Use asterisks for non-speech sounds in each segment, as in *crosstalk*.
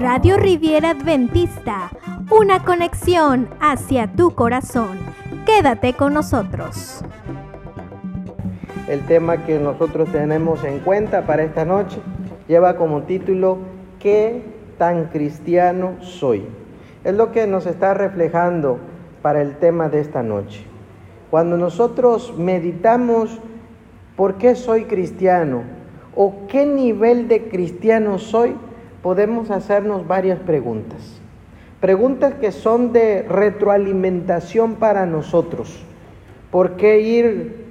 Radio Riviera Adventista, una conexión hacia tu corazón. Quédate con nosotros. El tema que nosotros tenemos en cuenta para esta noche lleva como título ¿Qué tan cristiano soy? Es lo que nos está reflejando para el tema de esta noche. Cuando nosotros meditamos por qué soy cristiano o qué nivel de cristiano soy, podemos hacernos varias preguntas. Preguntas que son de retroalimentación para nosotros. ¿Por qué ir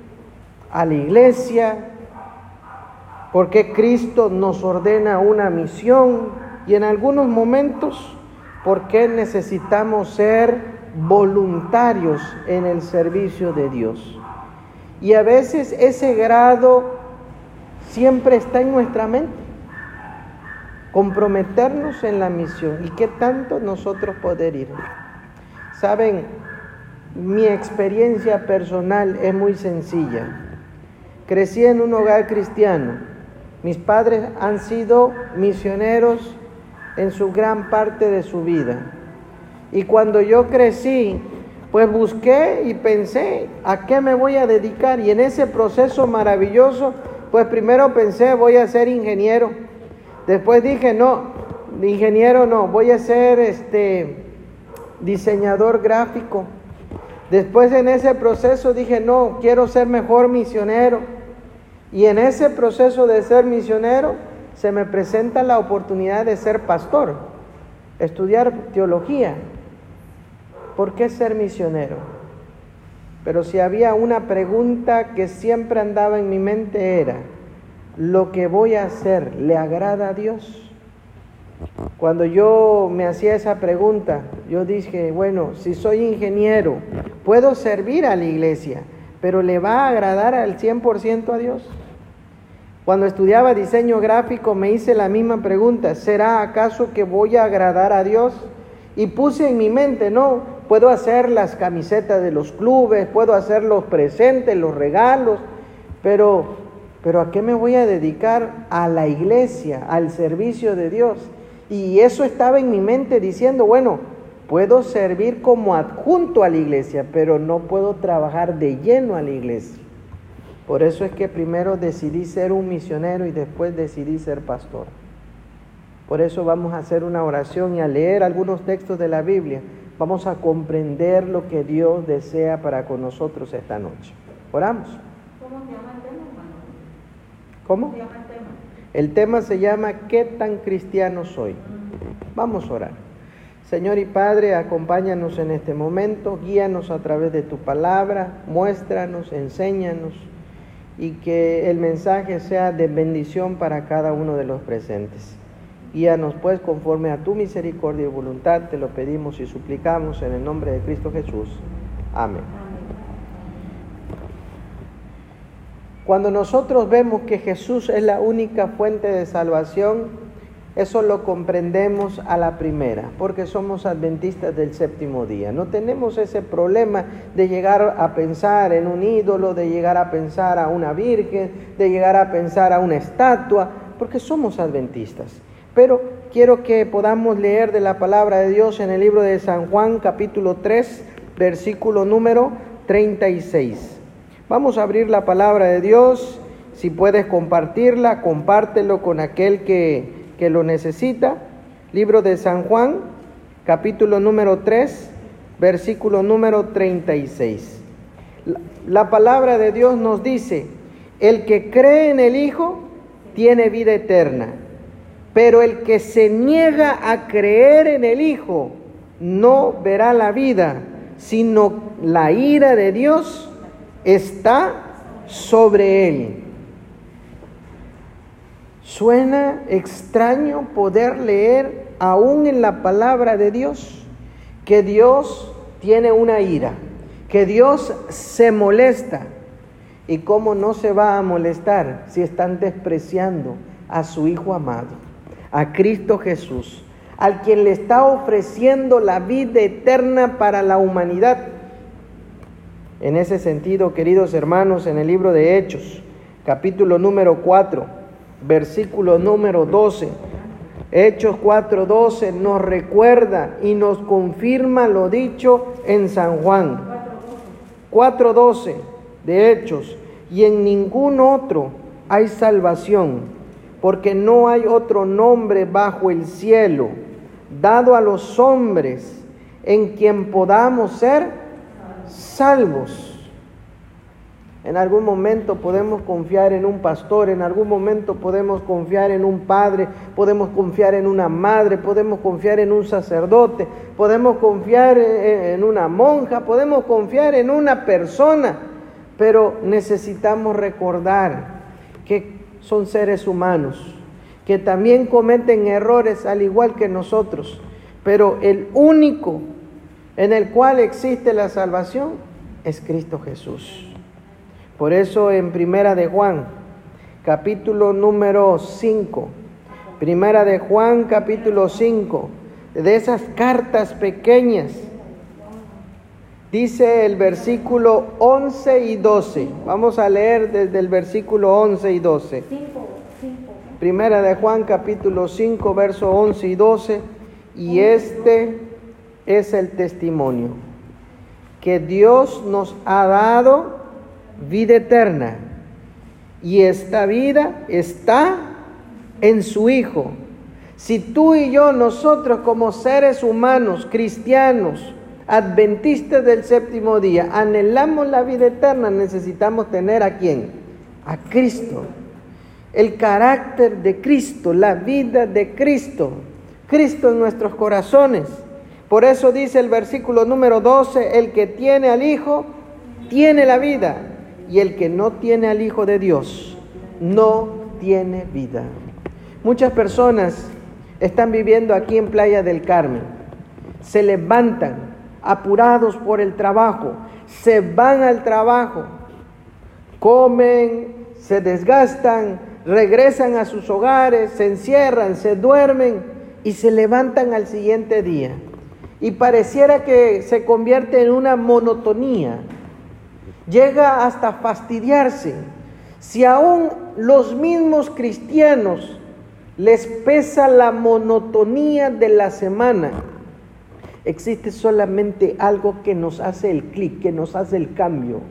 a la iglesia? ¿Por qué Cristo nos ordena una misión? Y en algunos momentos, ¿por qué necesitamos ser voluntarios en el servicio de Dios? Y a veces ese grado siempre está en nuestra mente comprometernos en la misión y qué tanto nosotros poder ir. Saben, mi experiencia personal es muy sencilla. Crecí en un hogar cristiano. Mis padres han sido misioneros en su gran parte de su vida. Y cuando yo crecí, pues busqué y pensé, ¿a qué me voy a dedicar? Y en ese proceso maravilloso, pues primero pensé, voy a ser ingeniero Después dije, no, ingeniero no, voy a ser este diseñador gráfico. Después en ese proceso dije, no, quiero ser mejor misionero. Y en ese proceso de ser misionero se me presenta la oportunidad de ser pastor, estudiar teología. ¿Por qué ser misionero? Pero si había una pregunta que siempre andaba en mi mente era, lo que voy a hacer le agrada a Dios? Cuando yo me hacía esa pregunta, yo dije, bueno, si soy ingeniero, puedo servir a la iglesia, pero ¿le va a agradar al 100% a Dios? Cuando estudiaba diseño gráfico me hice la misma pregunta, ¿será acaso que voy a agradar a Dios? Y puse en mi mente, no, puedo hacer las camisetas de los clubes, puedo hacer los presentes, los regalos, pero pero ¿a qué me voy a dedicar? A la iglesia, al servicio de Dios. Y eso estaba en mi mente diciendo, bueno, puedo servir como adjunto a la iglesia, pero no puedo trabajar de lleno a la iglesia. Por eso es que primero decidí ser un misionero y después decidí ser pastor. Por eso vamos a hacer una oración y a leer algunos textos de la Biblia. Vamos a comprender lo que Dios desea para con nosotros esta noche. Oramos. ¿Cómo se llama ¿Cómo? el tema? se llama ¿Qué tan cristiano soy? Vamos a orar. Señor y Padre, acompáñanos en este momento, guíanos a través de tu palabra, muéstranos, enséñanos y que el mensaje sea de bendición para cada uno de los presentes. Guíanos pues conforme a tu misericordia y voluntad, te lo pedimos y suplicamos en el nombre de Cristo Jesús. Amén. Cuando nosotros vemos que Jesús es la única fuente de salvación, eso lo comprendemos a la primera, porque somos adventistas del séptimo día. No tenemos ese problema de llegar a pensar en un ídolo, de llegar a pensar a una virgen, de llegar a pensar a una estatua, porque somos adventistas. Pero quiero que podamos leer de la palabra de Dios en el libro de San Juan capítulo 3, versículo número 36. Vamos a abrir la palabra de Dios. Si puedes compartirla, compártelo con aquel que, que lo necesita. Libro de San Juan, capítulo número 3, versículo número 36. La, la palabra de Dios nos dice, el que cree en el Hijo tiene vida eterna, pero el que se niega a creer en el Hijo no verá la vida, sino la ira de Dios está sobre él. Suena extraño poder leer aún en la palabra de Dios que Dios tiene una ira, que Dios se molesta. ¿Y cómo no se va a molestar si están despreciando a su Hijo amado, a Cristo Jesús, al quien le está ofreciendo la vida eterna para la humanidad? En ese sentido, queridos hermanos, en el libro de Hechos, capítulo número 4, versículo número 12. Hechos 4:12 nos recuerda y nos confirma lo dicho en San Juan. 4:12 de Hechos. Y en ningún otro hay salvación, porque no hay otro nombre bajo el cielo dado a los hombres en quien podamos ser salvos. En algún momento podemos confiar en un pastor, en algún momento podemos confiar en un padre, podemos confiar en una madre, podemos confiar en un sacerdote, podemos confiar en una monja, podemos confiar en una persona, pero necesitamos recordar que son seres humanos, que también cometen errores al igual que nosotros, pero el único en el cual existe la salvación es Cristo Jesús. Por eso en Primera de Juan, capítulo número 5, Primera de Juan, capítulo 5, de esas cartas pequeñas, dice el versículo 11 y 12. Vamos a leer desde el versículo 11 y 12. Primera de Juan, capítulo 5, verso 11 y 12. Y este es el testimonio que Dios nos ha dado vida eterna. Y esta vida está en su Hijo. Si tú y yo, nosotros como seres humanos, cristianos, adventistas del séptimo día, anhelamos la vida eterna, necesitamos tener a quién? A Cristo. El carácter de Cristo, la vida de Cristo. Cristo en nuestros corazones. Por eso dice el versículo número 12, el que tiene al Hijo, tiene la vida y el que no tiene al Hijo de Dios no tiene vida. Muchas personas están viviendo aquí en Playa del Carmen. Se levantan apurados por el trabajo, se van al trabajo, comen, se desgastan, regresan a sus hogares, se encierran, se duermen y se levantan al siguiente día. Y pareciera que se convierte en una monotonía llega hasta fastidiarse. Si aún los mismos cristianos les pesa la monotonía de la semana, existe solamente algo que nos hace el clic, que nos hace el cambio.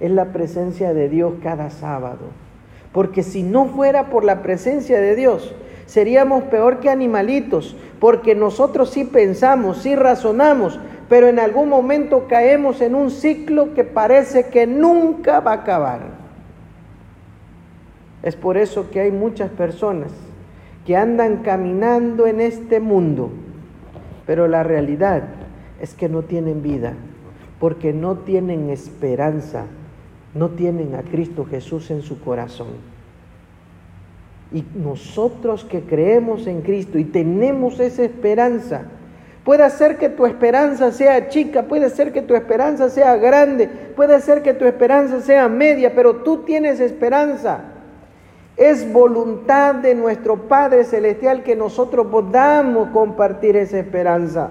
Es la presencia de Dios cada sábado. Porque si no fuera por la presencia de Dios, seríamos peor que animalitos, porque nosotros sí pensamos, sí razonamos, pero en algún momento caemos en un ciclo que parece que nunca va a acabar. Es por eso que hay muchas personas que andan caminando en este mundo, pero la realidad es que no tienen vida, porque no tienen esperanza, no tienen a Cristo Jesús en su corazón. Y nosotros que creemos en Cristo y tenemos esa esperanza, Puede ser que tu esperanza sea chica, puede ser que tu esperanza sea grande, puede ser que tu esperanza sea media, pero tú tienes esperanza. Es voluntad de nuestro Padre Celestial que nosotros podamos compartir esa esperanza.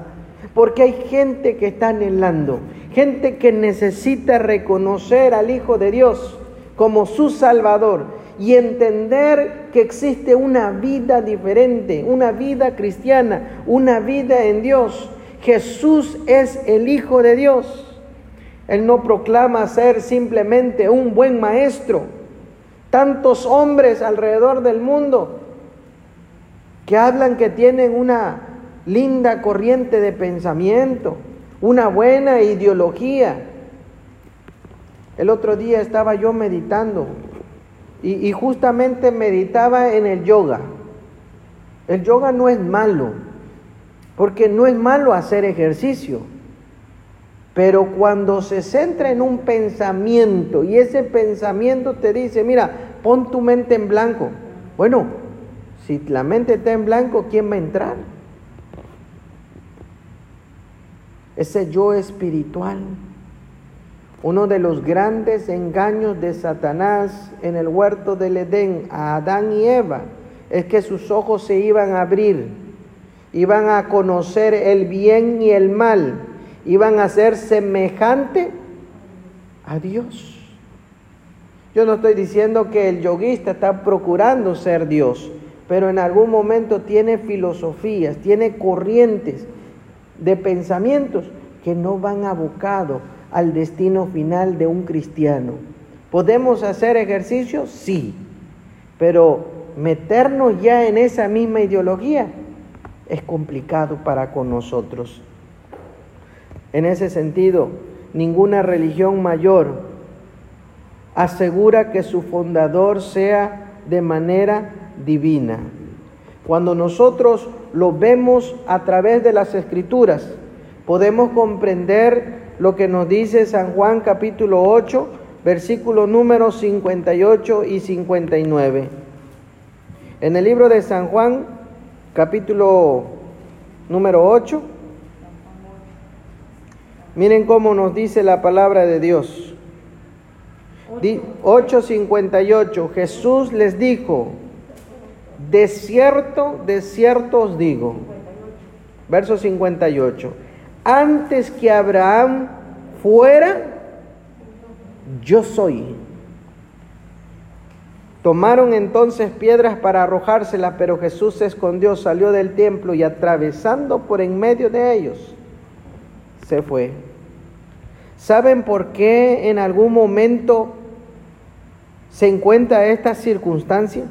Porque hay gente que está anhelando, gente que necesita reconocer al Hijo de Dios como su Salvador y entender que existe una vida diferente, una vida cristiana, una vida en Dios. Jesús es el Hijo de Dios. Él no proclama ser simplemente un buen maestro. Tantos hombres alrededor del mundo que hablan que tienen una linda corriente de pensamiento, una buena ideología. El otro día estaba yo meditando y, justamente meditaba en el yoga. El yoga no es malo, porque no es malo hacer ejercicio. Pero cuando se centra en un pensamiento y ese pensamiento te dice, mira, pon tu mente en blanco. Bueno, si la mente está en blanco, ¿quién va a entrar? Ese yo espiritual uno de los grandes engaños de Satanás en el huerto del Edén a Adán y Eva es que sus ojos se iban a abrir, iban a conocer el bien y el mal, iban a ser semejante a Dios. Yo no estoy diciendo que el yoguista está procurando ser Dios, pero en algún momento tiene filosofías, tiene corrientes de pensamientos que no van abocados al destino final de un cristiano. ¿Podemos hacer ejercicio? Sí, pero meternos ya en esa misma ideología es complicado para con nosotros. En ese sentido, ninguna religión mayor asegura que su fundador sea de manera divina. Cuando nosotros lo vemos a través de las escrituras, podemos comprender lo que nos dice San Juan capítulo 8, versículos números 58 y 59. En el libro de San Juan, capítulo número 8, miren cómo nos dice la palabra de Dios. 8:58, Jesús les dijo, de cierto, de cierto os digo, verso 58, antes que Abraham fuera, yo soy. Tomaron entonces piedras para arrojárselas, pero Jesús se escondió, salió del templo y atravesando por en medio de ellos, se fue. ¿Saben por qué en algún momento se encuentra esta circunstancia?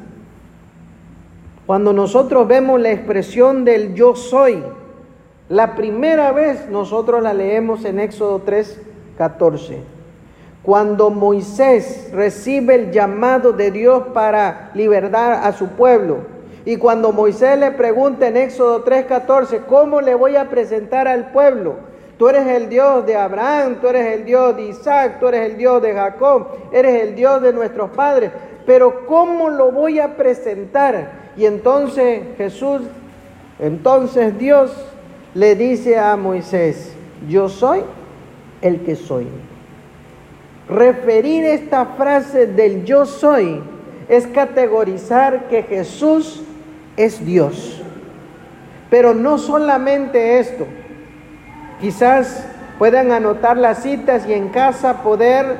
Cuando nosotros vemos la expresión del yo soy, la primera vez nosotros la leemos en Éxodo 3, 14. Cuando Moisés recibe el llamado de Dios para libertar a su pueblo, y cuando Moisés le pregunta en Éxodo 3:14, ¿cómo le voy a presentar al pueblo? Tú eres el Dios de Abraham, tú eres el Dios de Isaac, tú eres el Dios de Jacob, eres el Dios de nuestros padres, pero ¿cómo lo voy a presentar? Y entonces Jesús, entonces Dios le dice a Moisés, yo soy el que soy. Referir esta frase del yo soy es categorizar que Jesús es Dios. Pero no solamente esto. Quizás puedan anotar las citas y en casa poder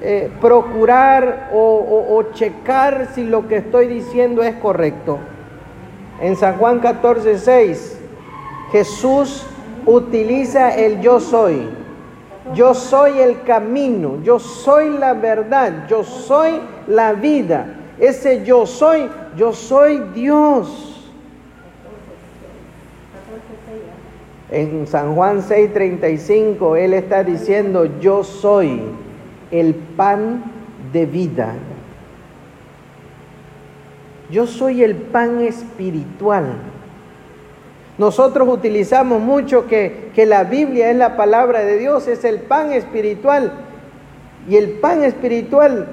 eh, procurar o, o checar si lo que estoy diciendo es correcto. En San Juan 14, 6, Jesús utiliza el yo soy yo soy el camino, yo soy la verdad, yo soy la vida. Ese yo soy, yo soy Dios. En San Juan 6:35 Él está diciendo, yo soy el pan de vida. Yo soy el pan espiritual. Nosotros utilizamos mucho que, la Biblia es la palabra de Dios, es el pan espiritual. Y el pan espiritual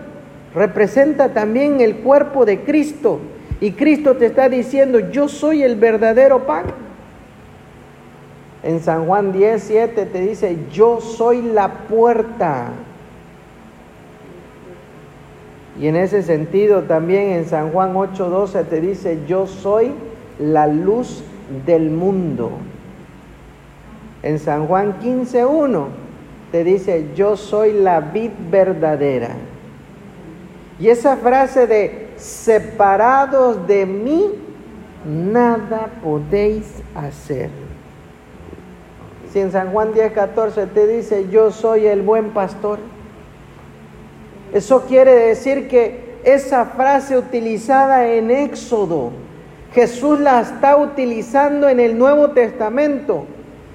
representa también el cuerpo de Cristo. Y Cristo te está diciendo, yo soy el verdadero pan. En San Juan 10, 7 te dice, yo soy la puerta. Y en ese sentido también en San Juan 8, 12 te dice, yo soy la luz del mundo. En San Juan 15.1 te dice, yo soy la vid verdadera. Y esa frase de separados de mí, nada podéis hacer. Si en San Juan 10.14 te dice, yo soy el buen pastor, eso quiere decir que esa frase utilizada en Éxodo, Jesús la está utilizando en el Nuevo Testamento,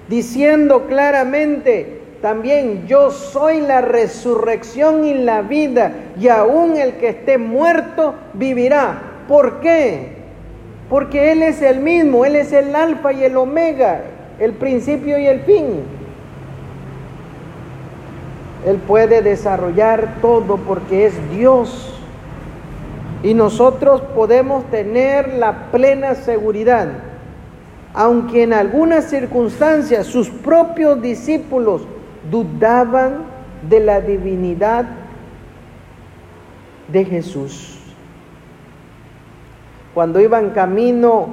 diciendo claramente, también yo soy la resurrección y la vida, y aún el que esté muerto vivirá. ¿Por qué? Porque Él es el mismo, Él es el alfa y el omega, el principio y el fin. Él puede desarrollar todo porque es Dios. Y nosotros podemos tener la plena seguridad, aunque en algunas circunstancias sus propios discípulos dudaban de la divinidad de Jesús. Cuando iban camino,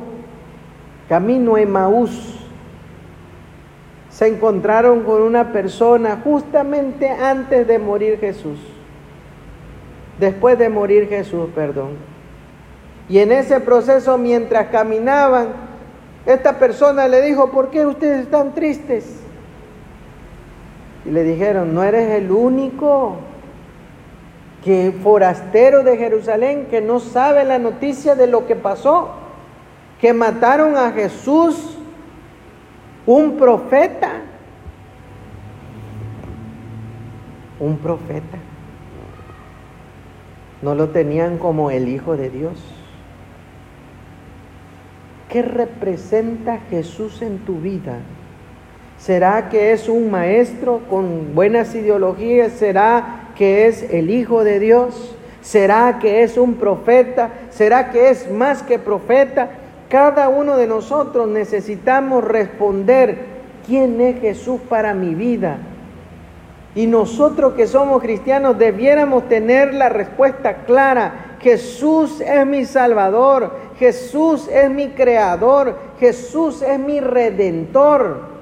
camino a Emaús, se encontraron con una persona justamente antes de morir Jesús después de morir Jesús, perdón. Y en ese proceso, mientras caminaban, esta persona le dijo, ¿por qué ustedes están tristes? Y le dijeron, no eres el único que forastero de Jerusalén que no sabe la noticia de lo que pasó, que mataron a Jesús, un profeta, un profeta. No lo tenían como el Hijo de Dios. ¿Qué representa Jesús en tu vida? ¿Será que es un maestro con buenas ideologías? ¿Será que es el Hijo de Dios? ¿Será que es un profeta? ¿Será que es más que profeta? Cada uno de nosotros necesitamos responder, ¿quién es Jesús para mi vida? Y nosotros que somos cristianos debiéramos tener la respuesta clara. Jesús es mi Salvador, Jesús es mi Creador, Jesús es mi Redentor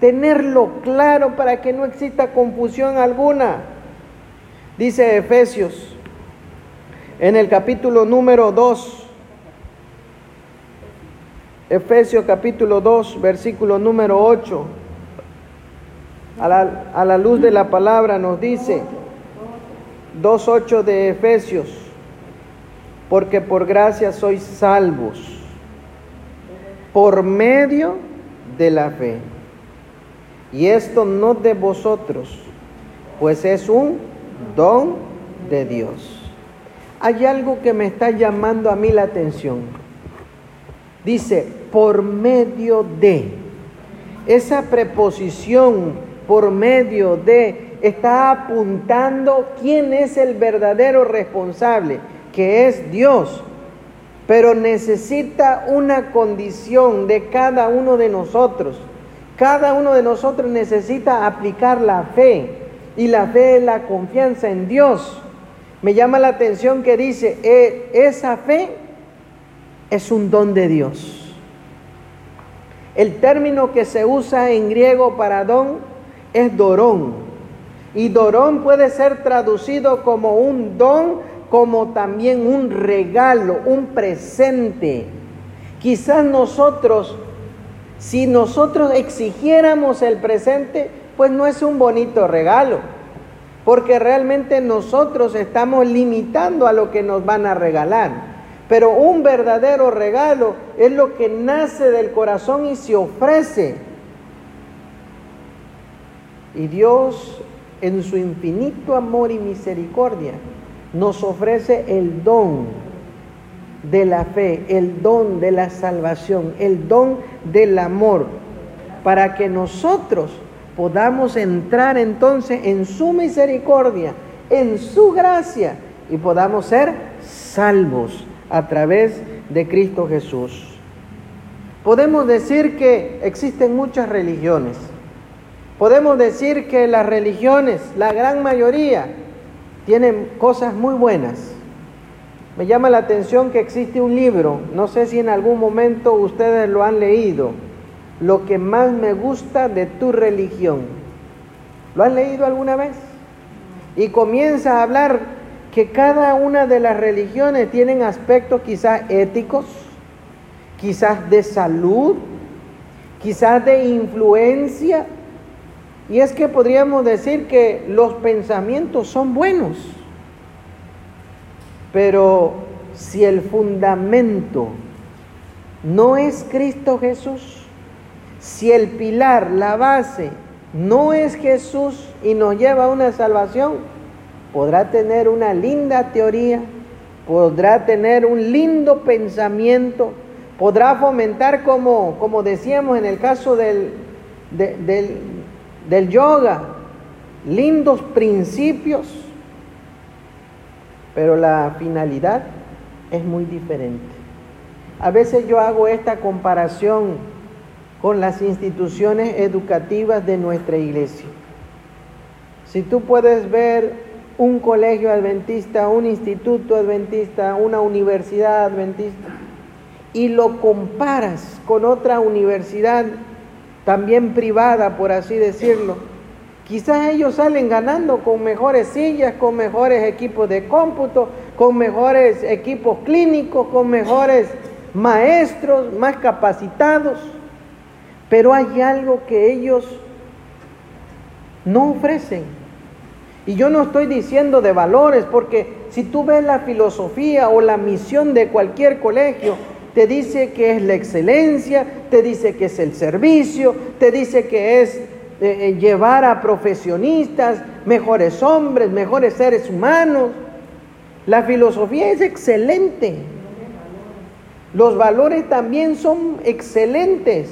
tenerlo claro para que no exista confusión alguna. Dice Efesios en el capítulo número 2, Efesios capítulo 2, versículo número 8, a la, a la luz de la palabra nos dice, 2.8 de Efesios, porque por gracia sois salvos, por medio de la fe. Y esto no de vosotros, pues es un don de Dios. Hay algo que me está llamando a mí la atención. Dice, por medio de. Esa preposición, por medio de, está apuntando quién es el verdadero responsable, que es Dios. Pero necesita una condición de cada uno de nosotros cada uno de nosotros necesita aplicar la fe y la fe es la confianza en Dios. Me llama la atención que dice, e, esa fe es un don de Dios. El término que se usa en griego para don es dorón. Y dorón puede ser traducido como un don, como también un regalo, un presente. Quizás nosotros si nosotros exigiéramos el presente, pues no es un bonito regalo, porque realmente nosotros estamos limitando a lo que nos van a regalar. Pero un verdadero regalo es lo que nace del corazón y se ofrece. Y Dios, en su infinito amor y misericordia, nos ofrece el don de la fe, el don de la salvación, el don del amor, para que nosotros podamos entrar entonces en su misericordia, en su gracia y podamos ser salvos a través de Cristo Jesús. Podemos decir que existen muchas religiones. Podemos decir que las religiones, la gran mayoría, tienen cosas muy buenas me llama la atención que existe un libro, no sé si en algún momento ustedes lo han leído, Lo que más me gusta de tu religión. ¿Lo han leído alguna vez? Y comienza a hablar que cada una de las religiones tienen aspectos quizás éticos, quizás de salud, quizás de influencia. Y es que podríamos decir que los pensamientos son buenos pero si el fundamento no es Cristo Jesús, si el pilar, la base, no es Jesús y nos lleva a una salvación, podrá tener una linda teoría, podrá tener un lindo pensamiento, podrá fomentar como, como decíamos en el caso del, del, del yoga, lindos principios, pero la finalidad es muy diferente. A veces yo hago esta comparación con las instituciones educativas de nuestra iglesia. Si tú puedes ver un colegio adventista, un instituto adventista, una universidad adventista, y lo comparas con otra universidad también privada, por así decirlo, Quizás ellos salen ganando con mejores sillas, con mejores equipos de cómputo, con mejores equipos clínicos, con mejores maestros, más capacitados. Pero hay algo que ellos no ofrecen. Y yo no estoy diciendo de valores, porque si tú ves la filosofía o la misión de cualquier colegio, te dice que es la excelencia, te dice que es el servicio, te dice que es eh, eh, llevar a profesionistas, mejores hombres, mejores seres humanos. La filosofía es excelente. Los valores también son excelentes,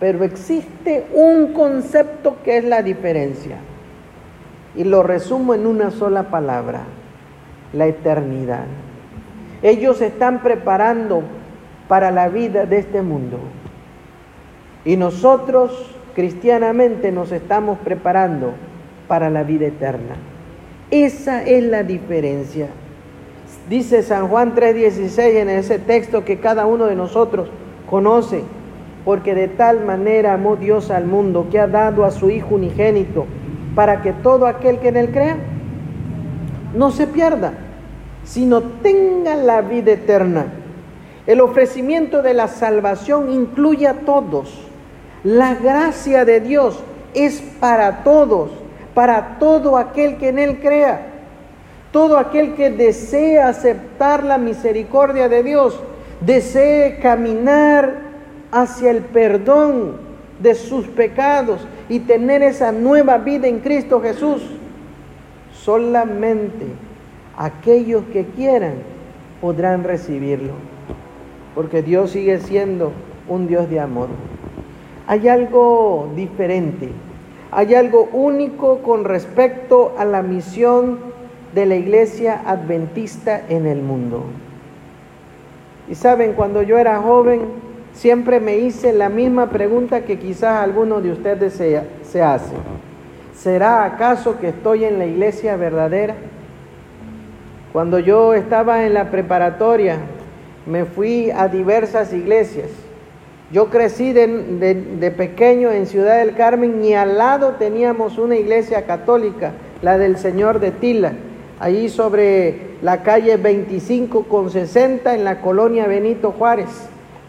pero existe un concepto que es la diferencia. Y lo resumo en una sola palabra, la eternidad. Ellos están preparando para la vida de este mundo. Y nosotros cristianamente nos estamos preparando para la vida eterna. Esa es la diferencia. Dice San Juan 3:16 en ese texto que cada uno de nosotros conoce, porque de tal manera amó Dios al mundo que ha dado a su Hijo unigénito, para que todo aquel que en él crea no se pierda, sino tenga la vida eterna. El ofrecimiento de la salvación incluye a todos la gracia de Dios es para todos, para todo aquel que en Él crea. Todo aquel que desea aceptar la misericordia de Dios, desee caminar hacia el perdón de sus pecados y tener esa nueva vida en Cristo Jesús. Solamente aquellos que quieran podrán recibirlo, porque Dios sigue siendo un Dios de amor hay algo diferente, hay algo único con respecto a la misión de la iglesia adventista en el mundo. Y saben, cuando yo era joven, siempre me hice la misma pregunta que quizás alguno de ustedes se, hace. ¿Será acaso que estoy en la iglesia verdadera? Cuando yo estaba en la preparatoria, me fui a diversas iglesias yo crecí de, pequeño en Ciudad del Carmen y al lado teníamos una iglesia católica, la del Señor de Tila, allí sobre la calle 25 con 60 en la colonia Benito Juárez.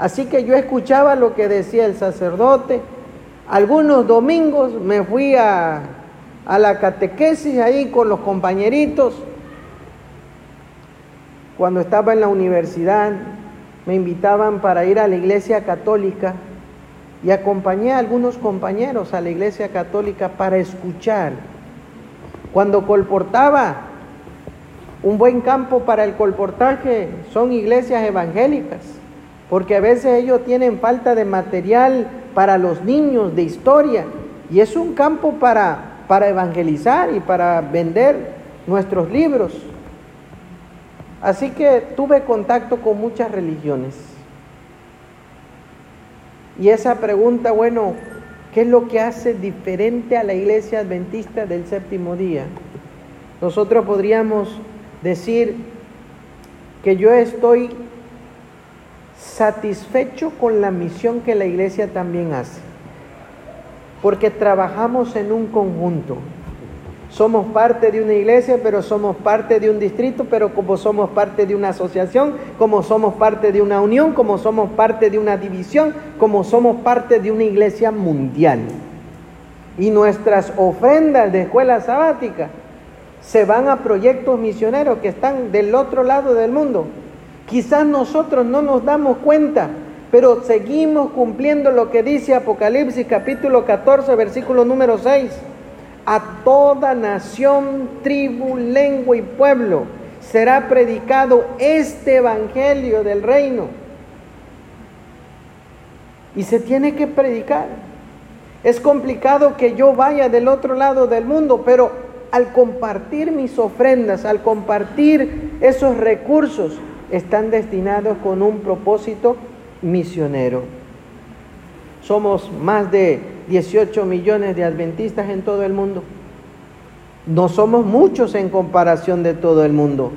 Así que yo escuchaba lo que decía el sacerdote. Algunos domingos me fui a, a la catequesis ahí con los compañeritos. Cuando estaba en la universidad, me invitaban para ir a la iglesia católica y acompañé a algunos compañeros a la iglesia católica para escuchar. Cuando colportaba, un buen campo para el colportaje son iglesias evangélicas, porque a veces ellos tienen falta de material para los niños, de historia, y es un campo para, para evangelizar y para vender nuestros libros. Así que tuve contacto con muchas religiones. Y esa pregunta, bueno, ¿qué es lo que hace diferente a la iglesia adventista del séptimo día? Nosotros podríamos decir que yo estoy satisfecho con la misión que la iglesia también hace, porque trabajamos en un conjunto. Somos parte de una iglesia, pero somos parte de un distrito, pero como somos parte de una asociación, como somos parte de una unión, como somos parte de una división, como somos parte de una iglesia mundial. Y nuestras ofrendas de escuela sabática se van a proyectos misioneros que están del otro lado del mundo. Quizás nosotros no nos damos cuenta, pero seguimos cumpliendo lo que dice Apocalipsis capítulo 14, versículo número 6 a toda nación, tribu, lengua y pueblo será predicado este evangelio del reino. Y se tiene que predicar. Es complicado que yo vaya del otro lado del mundo, pero al compartir mis ofrendas, al compartir esos recursos, están destinados con un propósito misionero. Somos más de 18 millones de adventistas en todo el mundo. No somos muchos en comparación de todo el mundo,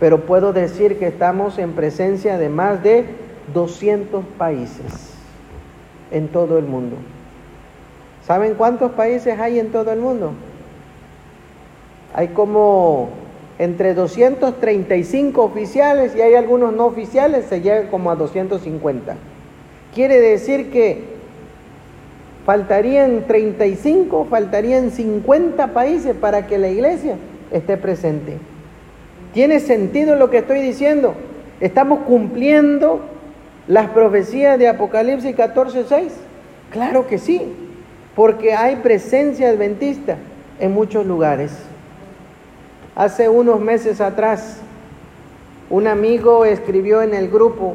pero puedo decir que estamos en presencia de más de 200 países en todo el mundo. ¿Saben cuántos países hay en todo el mundo? Hay como entre 235 oficiales y hay algunos no oficiales, se llega como a 250. Quiere decir que faltarían 35, faltarían 50 países para que la iglesia esté presente. ¿Tiene sentido lo que estoy diciendo? ¿Estamos cumpliendo las profecías de Apocalipsis 14:6? Claro que sí, porque hay presencia adventista en muchos lugares. Hace unos meses atrás, un amigo escribió en el grupo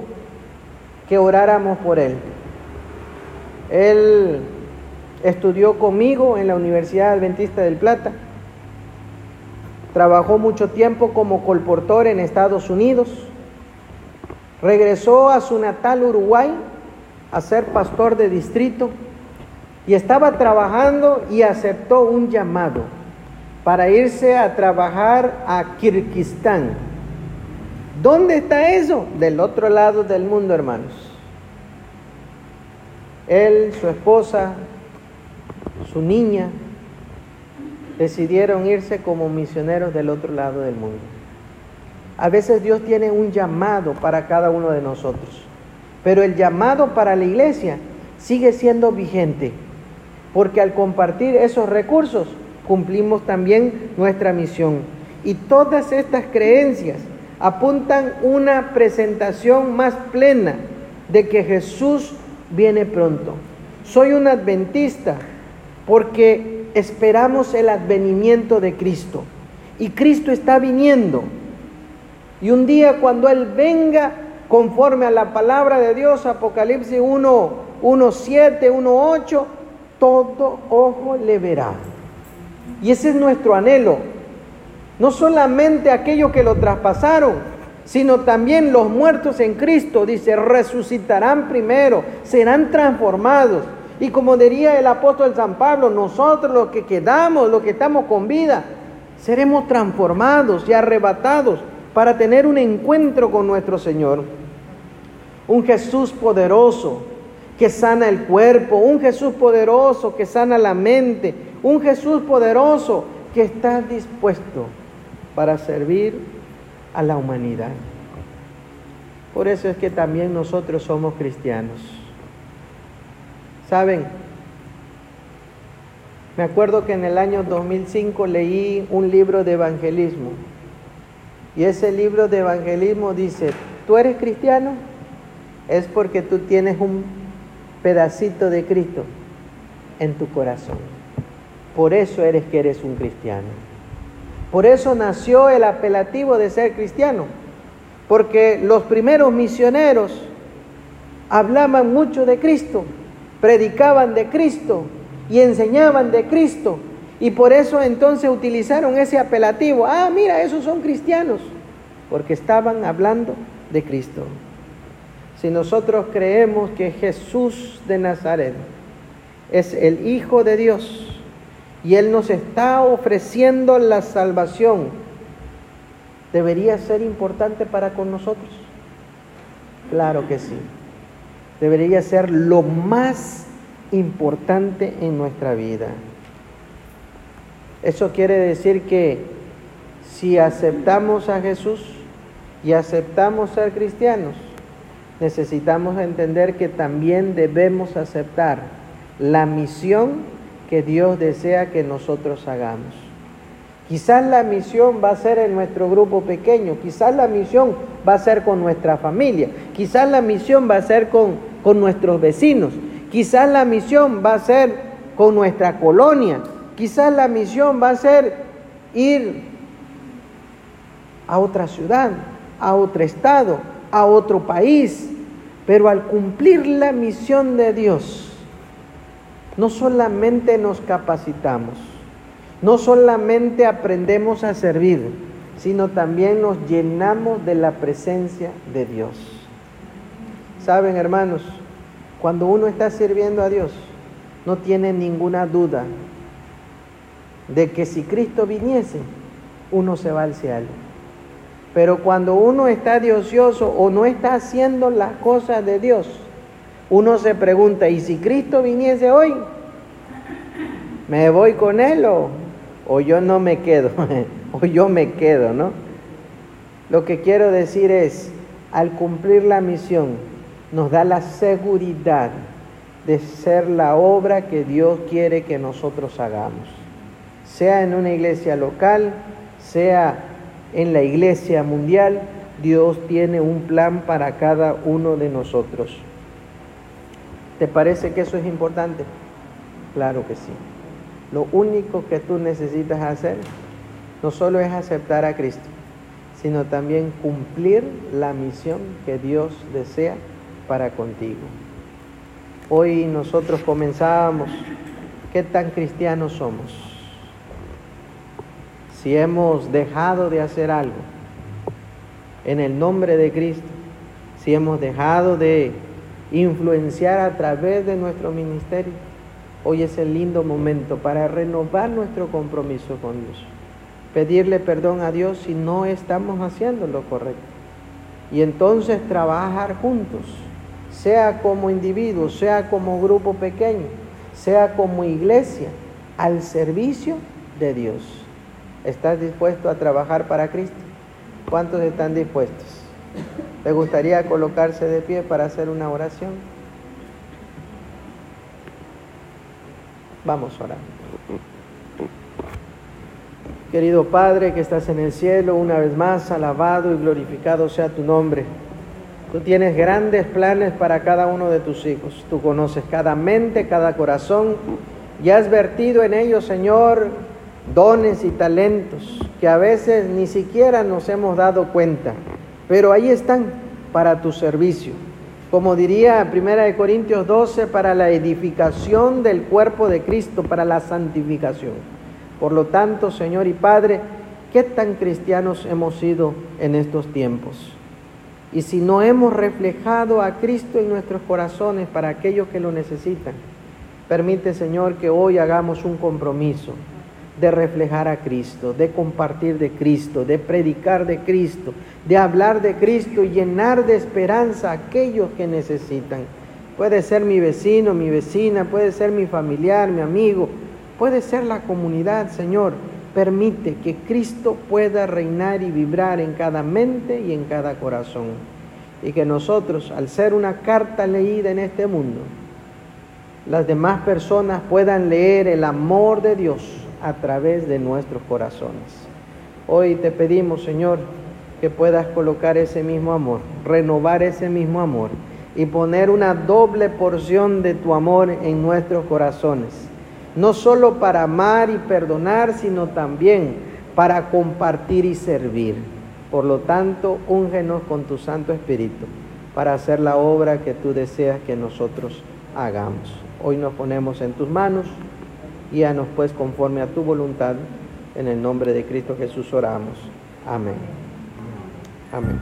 que oráramos por él. Él estudió conmigo en la Universidad Adventista del Plata, trabajó mucho tiempo como colportor en Estados Unidos, regresó a su natal Uruguay a ser pastor de distrito y estaba trabajando y aceptó un llamado para irse a trabajar a Kirguistán. ¿Dónde está eso? Del otro lado del mundo, hermanos. Él, su esposa, su niña, decidieron irse como misioneros del otro lado del mundo. A veces Dios tiene un llamado para cada uno de nosotros, pero el llamado para la iglesia sigue siendo vigente, porque al compartir esos recursos cumplimos también nuestra misión. Y todas estas creencias apuntan una presentación más plena de que Jesús viene pronto. Soy un adventista porque esperamos el advenimiento de Cristo. Y Cristo está viniendo. Y un día cuando Él venga, conforme a la palabra de Dios, Apocalipsis 1, 1, 7, 1, 8, todo ojo le verá. Y ese es nuestro anhelo. No solamente aquellos que lo traspasaron, sino también los muertos en Cristo, dice, resucitarán primero, serán transformados. Y como diría el apóstol San Pablo, nosotros los que quedamos, los que estamos con vida, seremos transformados y arrebatados para tener un encuentro con nuestro Señor. Un Jesús poderoso que sana el cuerpo, un Jesús poderoso que sana la mente, un Jesús poderoso que está dispuesto para servir a la humanidad. Por eso es que también nosotros somos cristianos. ¿Saben? Me acuerdo que en el año 2005 leí un libro de evangelismo. Y ese libro de evangelismo dice, ¿tú eres cristiano? Es porque tú tienes un pedacito de Cristo en tu corazón. Por eso eres que eres un cristiano. Por eso nació el apelativo de ser cristiano. Porque los primeros misioneros hablaban mucho de Cristo, predicaban de Cristo y enseñaban de Cristo. Y por eso entonces utilizaron ese apelativo. Ah, mira, esos son cristianos. Porque estaban hablando de Cristo. Si nosotros creemos que Jesús de Nazaret es el Hijo de Dios, y Él nos está ofreciendo la salvación, ¿debería ser importante para con nosotros? Claro que sí. Debería ser lo más importante en nuestra vida. Eso quiere decir que si aceptamos a Jesús y aceptamos ser cristianos, necesitamos entender que también debemos aceptar la misión que Dios desea que nosotros hagamos. Quizás la misión va a ser en nuestro grupo pequeño, quizás la misión va a ser con nuestra familia, quizás la misión va a ser con, con nuestros vecinos, quizás la misión va a ser con nuestra colonia, quizás la misión va a ser ir a otra ciudad, a otro estado, a otro país, pero al cumplir la misión de Dios, no solamente nos capacitamos, no solamente aprendemos a servir, sino también nos llenamos de la presencia de Dios. Saben, hermanos, cuando uno está sirviendo a Dios, no tiene ninguna duda de que si Cristo viniese, uno se va al cielo. Pero cuando uno está diocioso o no está haciendo las cosas de Dios, uno se pregunta, ¿y si Cristo viniese hoy? ¿Me voy con él o, o yo no me quedo? *laughs* o yo me quedo, ¿no? Lo que quiero decir es, al cumplir la misión, nos da la seguridad de ser la obra que Dios quiere que nosotros hagamos. Sea en una iglesia local, sea en la iglesia mundial, Dios tiene un plan para cada uno de nosotros. ¿Te parece que eso es importante? Claro que sí. Lo único que tú necesitas hacer no solo es aceptar a Cristo, sino también cumplir la misión que Dios desea para contigo. Hoy nosotros comenzábamos, ¿qué tan cristianos somos? Si hemos dejado de hacer algo en el nombre de Cristo, si hemos dejado de influenciar a través de nuestro ministerio, hoy es el lindo momento para renovar nuestro compromiso con Dios pedirle perdón a Dios si no estamos haciendo lo correcto. Y entonces trabajar juntos, sea como individuos, sea como grupo pequeño, sea como iglesia, al servicio de Dios. ¿Estás dispuesto a trabajar para Cristo? ¿Cuántos están dispuestos? ¿Te gustaría colocarse de pie para hacer una oración? Vamos a orar. Querido Padre que estás en el cielo, una vez más, alabado y glorificado sea tu nombre. Tú tienes grandes planes para cada uno de tus hijos. Tú conoces cada mente, cada corazón y has vertido en ellos, Señor, dones y talentos que a veces ni siquiera nos hemos dado cuenta, pero ahí están para tu servicio. Como diría 1 Corintios 12, para la edificación del cuerpo de Cristo, para la santificación. Por lo tanto, Señor y Padre, ¿qué tan cristianos hemos sido en estos tiempos? Y si no hemos reflejado a Cristo en nuestros corazones para aquellos que lo necesitan, permite, Señor, que hoy hagamos un compromiso de reflejar a Cristo, de compartir de Cristo, de predicar de Cristo, de hablar de Cristo y llenar de esperanza a aquellos que necesitan. Puede ser mi vecino, mi vecina, puede ser mi familiar, mi amigo, Puede ser la comunidad, Señor. Permite que Cristo pueda reinar y vibrar en cada mente y en cada corazón. Y que nosotros, al ser una carta leída en este mundo, las demás personas puedan leer el amor de Dios a través de nuestros corazones. Hoy te pedimos, Señor, que puedas colocar ese mismo amor, renovar ese mismo amor y poner una doble porción de tu amor en nuestros corazones no solo para amar y perdonar, sino también para compartir y servir. Por lo tanto, úngenos con tu Santo Espíritu para hacer la obra que tú deseas que nosotros hagamos. Hoy nos ponemos en tus manos, guíanos pues conforme a tu voluntad. En el nombre de Cristo Jesús oramos. Amén. Amén.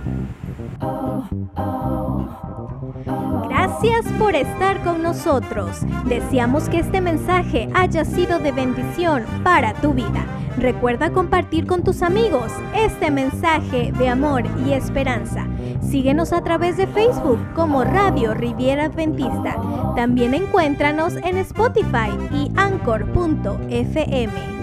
Gracias por estar con nosotros. Deseamos que este mensaje haya sido de bendición para tu vida. Recuerda compartir con tus amigos este mensaje de amor y esperanza. Síguenos a través de Facebook como Radio Riviera Adventista. También encuéntranos en Spotify y Anchor.fm.